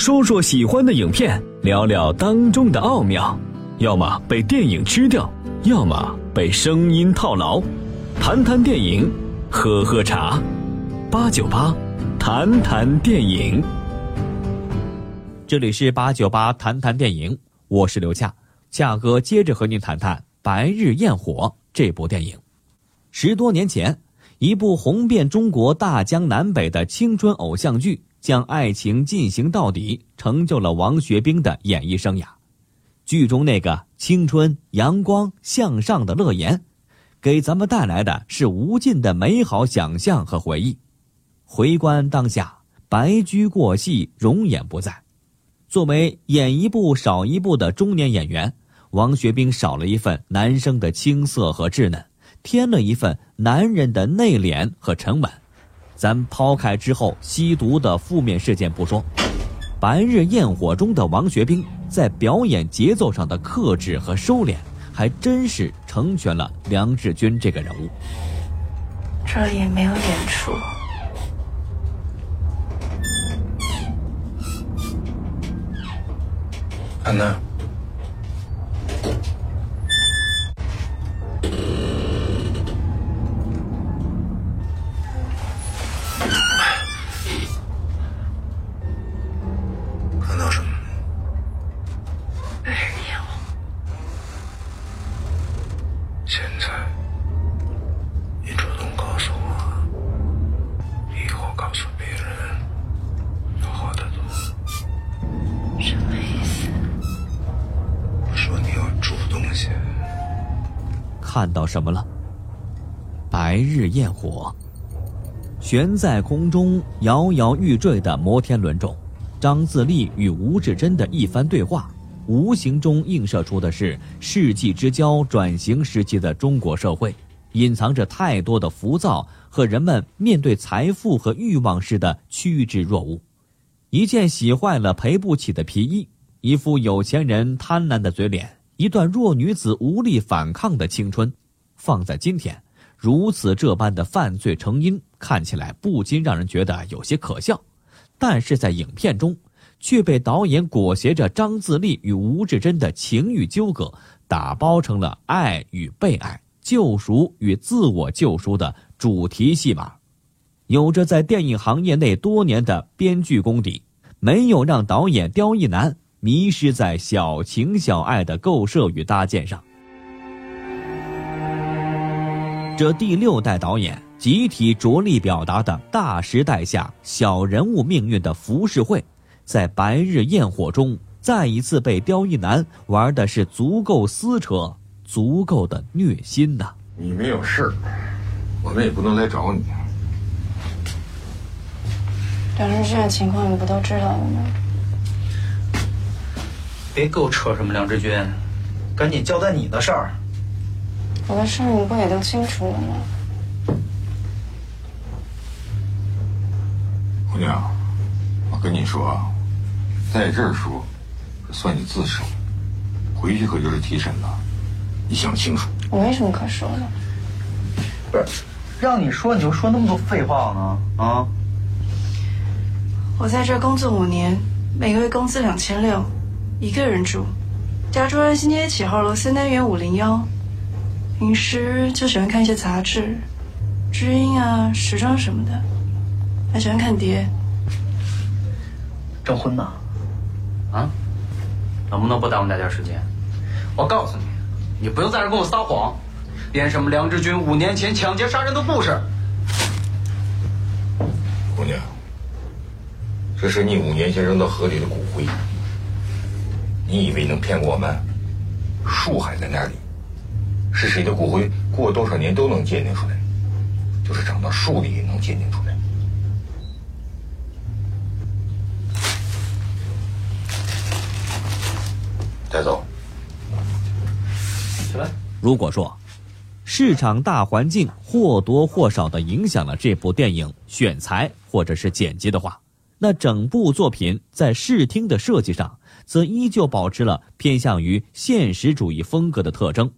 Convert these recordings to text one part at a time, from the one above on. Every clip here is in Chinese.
说说喜欢的影片，聊聊当中的奥妙；要么被电影吃掉，要么被声音套牢。谈谈电影，喝喝茶，八九八，谈谈电影。这里是八九八谈谈电影，我是刘恰，恰哥接着和您谈谈《白日焰火》这部电影。十多年前，一部红遍中国大江南北的青春偶像剧。将爱情进行到底，成就了王学兵的演艺生涯。剧中那个青春、阳光、向上的乐言，给咱们带来的是无尽的美好想象和回忆。回观当下，白驹过隙，容颜不在。作为演一部少一部的中年演员，王学兵少了一份男生的青涩和稚嫩，添了一份男人的内敛和沉稳。咱抛开之后吸毒的负面事件不说，《白日焰火》中的王学兵在表演节奏上的克制和收敛，还真是成全了梁志军这个人物。这里也没有演出。安娜。看到什么了？白日焰火，悬在空中摇摇欲坠的摩天轮中，张自力与吴志珍的一番对话，无形中映射出的是世纪之交转型时期的中国社会，隐藏着太多的浮躁和人们面对财富和欲望时的趋之若鹜。一件洗坏了赔不起的皮衣，一副有钱人贪婪的嘴脸。一段弱女子无力反抗的青春，放在今天，如此这般的犯罪成因，看起来不禁让人觉得有些可笑。但是在影片中，却被导演裹挟着张自力与吴志珍的情欲纠葛，打包成了爱与被爱、救赎与自我救赎的主题戏码。有着在电影行业内多年的编剧功底，没有让导演刁亦男。迷失在小情小爱的构设与搭建上，这第六代导演集体着力表达的大时代下小人物命运的浮世绘，在《白日焰火》中再一次被刁亦男玩的是足够撕扯，足够的虐心呐！你没有事我们也不能来找你。梁志军的情况你不都知道了吗？别给我扯什么梁志军，赶紧交代你的事儿。我的事你不也都清楚了吗？姑娘，我跟你说啊，在这儿说，算你自首，回去可就是提审了。你想清楚。我没什么可说的。不是，让你说你就说那么多废话呢？啊？我在这工作五年，每个月工资两千六。一个人住，家住安新街七号楼三单元五零幺。平时就喜欢看一些杂志，知音啊、时装什么的，还喜欢看碟。征婚呢？啊？能不能不耽误大家时间？我告诉你，你不用在这跟我撒谎，编什么梁志军五年前抢劫杀人的故事。姑娘，这是你五年前扔到河里的骨灰。你以为能骗过我们？树还在那里，是谁的骨灰，过多少年都能鉴定出来，就是长到树里也能鉴定出来。带走。起来。如果说，市场大环境或多或少的影响了这部电影选材或者是剪辑的话，那整部作品在视听的设计上。则依旧保持了偏向于现实主义风格的特征，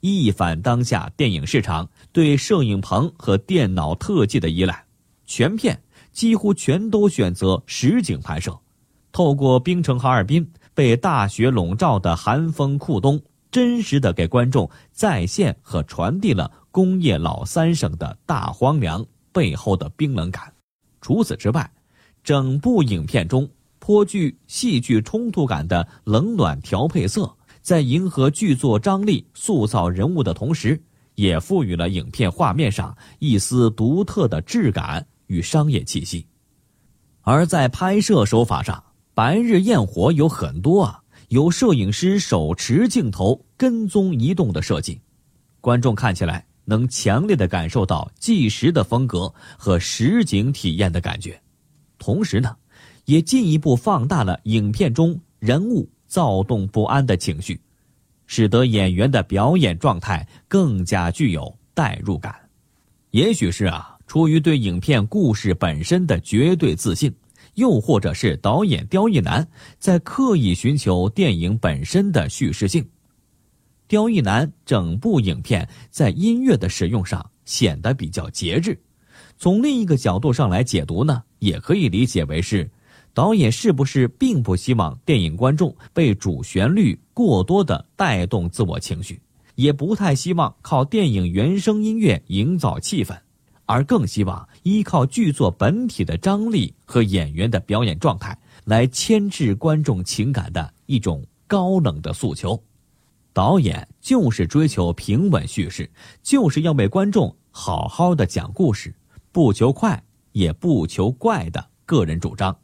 一反当下电影市场对摄影棚和电脑特技的依赖，全片几乎全都选择实景拍摄，透过冰城哈尔滨被大雪笼罩的寒风酷冬，真实的给观众再现和传递了工业老三省的大荒凉背后的冰冷感。除此之外，整部影片中颇具戏剧冲突感的冷暖调配色，在迎合剧作张力、塑造人物的同时，也赋予了影片画面上一丝独特的质感与商业气息。而在拍摄手法上，《白日焰火》有很多啊，有摄影师手持镜头跟踪移动的设计，观众看起来能强烈的感受到纪实的风格和实景体验的感觉。同时呢，也进一步放大了影片中人物躁动不安的情绪，使得演员的表演状态更加具有代入感。也许是啊。出于对影片故事本身的绝对自信，又或者是导演刁亦男在刻意寻求电影本身的叙事性，刁亦男整部影片在音乐的使用上显得比较节制。从另一个角度上来解读呢，也可以理解为是导演是不是并不希望电影观众被主旋律过多的带动自我情绪，也不太希望靠电影原声音乐营造气氛。而更希望依靠剧作本体的张力和演员的表演状态来牵制观众情感的一种高冷的诉求。导演就是追求平稳叙事，就是要为观众好好的讲故事，不求快也不求怪的个人主张。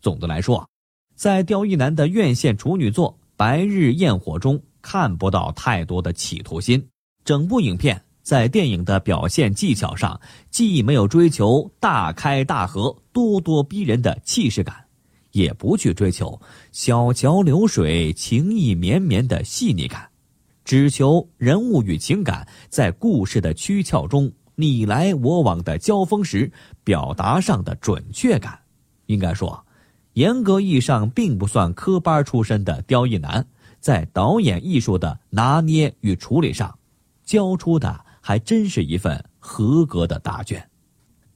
总的来说，在刁亦男的院线处女作《白日焰火》中看不到太多的企图心，整部影片。在电影的表现技巧上，既没有追求大开大合、咄咄逼人的气势感，也不去追求小桥流水、情意绵绵的细腻感，只求人物与情感在故事的躯壳中你来我往的交锋时表达上的准确感。应该说，严格意义上并不算科班出身的刁亦男，在导演艺术的拿捏与处理上，交出的。还真是一份合格的答卷。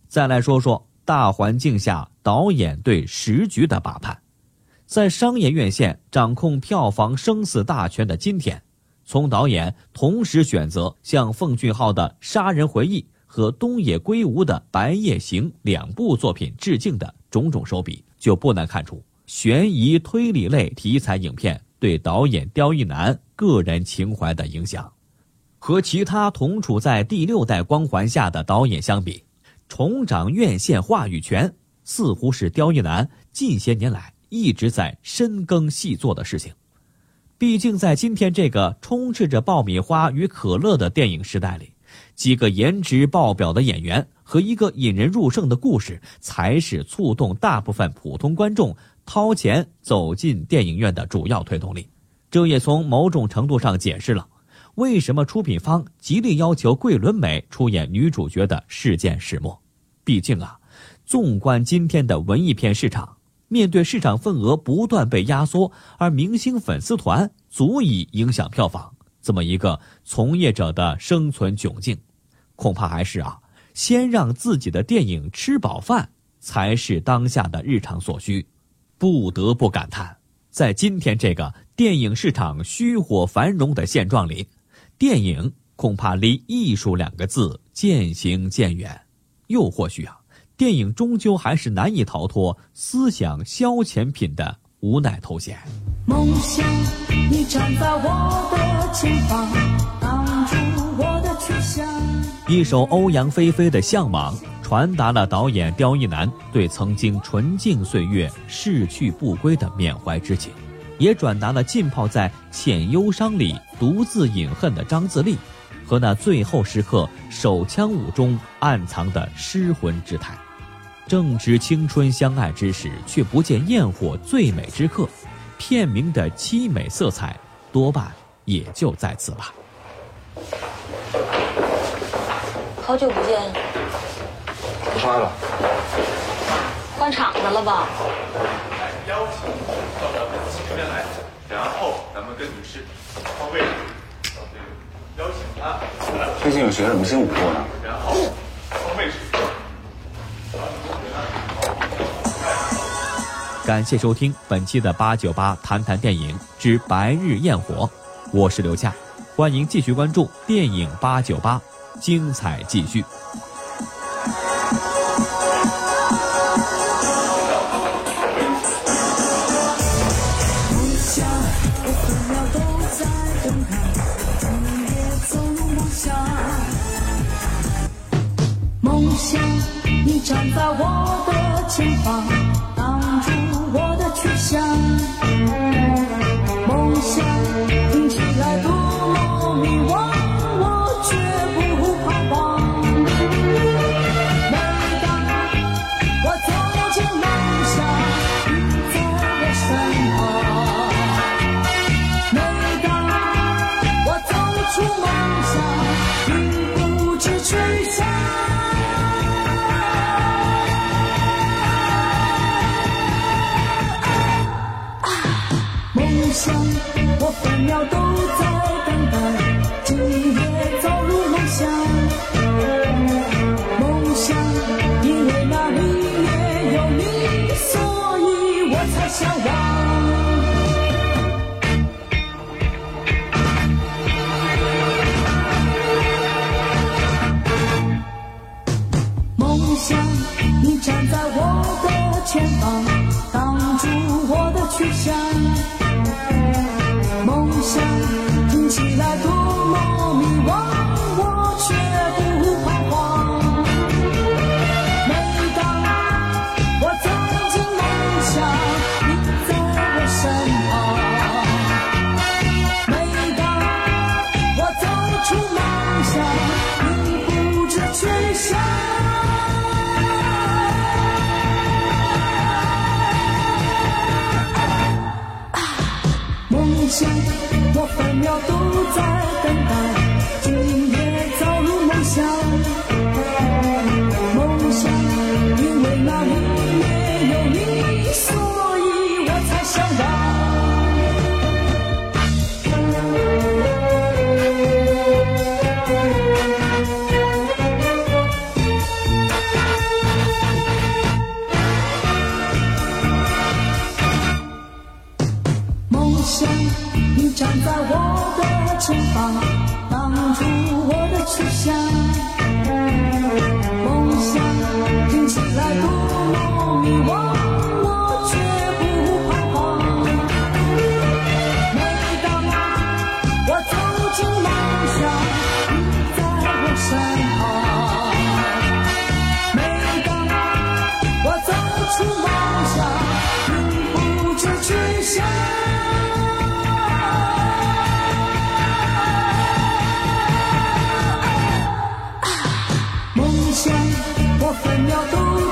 再来说说大环境下导演对时局的把判，在商业院线掌控票房生死大权的今天，从导演同时选择向奉俊昊的《杀人回忆》和东野圭吾的《白夜行》两部作品致敬的种种手笔，就不难看出悬疑推理类题材影片对导演刁亦男个人情怀的影响。和其他同处在第六代光环下的导演相比，重掌院线话语权似乎是刁亦男近些年来一直在深耕细做的事情。毕竟，在今天这个充斥着爆米花与可乐的电影时代里，几个颜值爆表的演员和一个引人入胜的故事，才是触动大部分普通观众掏钱走进电影院的主要推动力。这也从某种程度上解释了。为什么出品方极力要求桂纶镁出演女主角的事件始末？毕竟啊，纵观今天的文艺片市场，面对市场份额不断被压缩，而明星粉丝团足以影响票房这么一个从业者的生存窘境，恐怕还是啊，先让自己的电影吃饱饭才是当下的日常所需。不得不感叹，在今天这个电影市场虚火繁荣的现状里。电影恐怕离艺术两个字渐行渐远，又或许啊，电影终究还是难以逃脱思想消遣品的无奈头衔。梦想，你站在我的前方，挡住我的去向。一首欧阳菲菲的《向往》，传达了导演刁亦男对曾经纯净岁月逝去不归的缅怀之情。也转达了浸泡在浅忧伤里独自饮恨的张自力，和那最后时刻手枪舞中暗藏的失魂之态。正值青春相爱之时，却不见焰火最美之刻，片名的凄美色彩多半也就在此吧。好久不见，出差了，换场子了吧？邀请到咱们这边来，然后咱们跟女士换位置。邀请她。最近有学什么新舞步呢？然后感谢收听本期的八九八谈谈电影之白日焰火我是刘夏欢迎继续关注电影八九八精彩继续。梦想都在等今夜我梦梦想你站在我的前方。都在分秒都在等。多么迷惘，我却不彷徨。每当我走进梦乡，你在我身旁；每当我走出梦乡，你不知去向。梦想，我分秒都。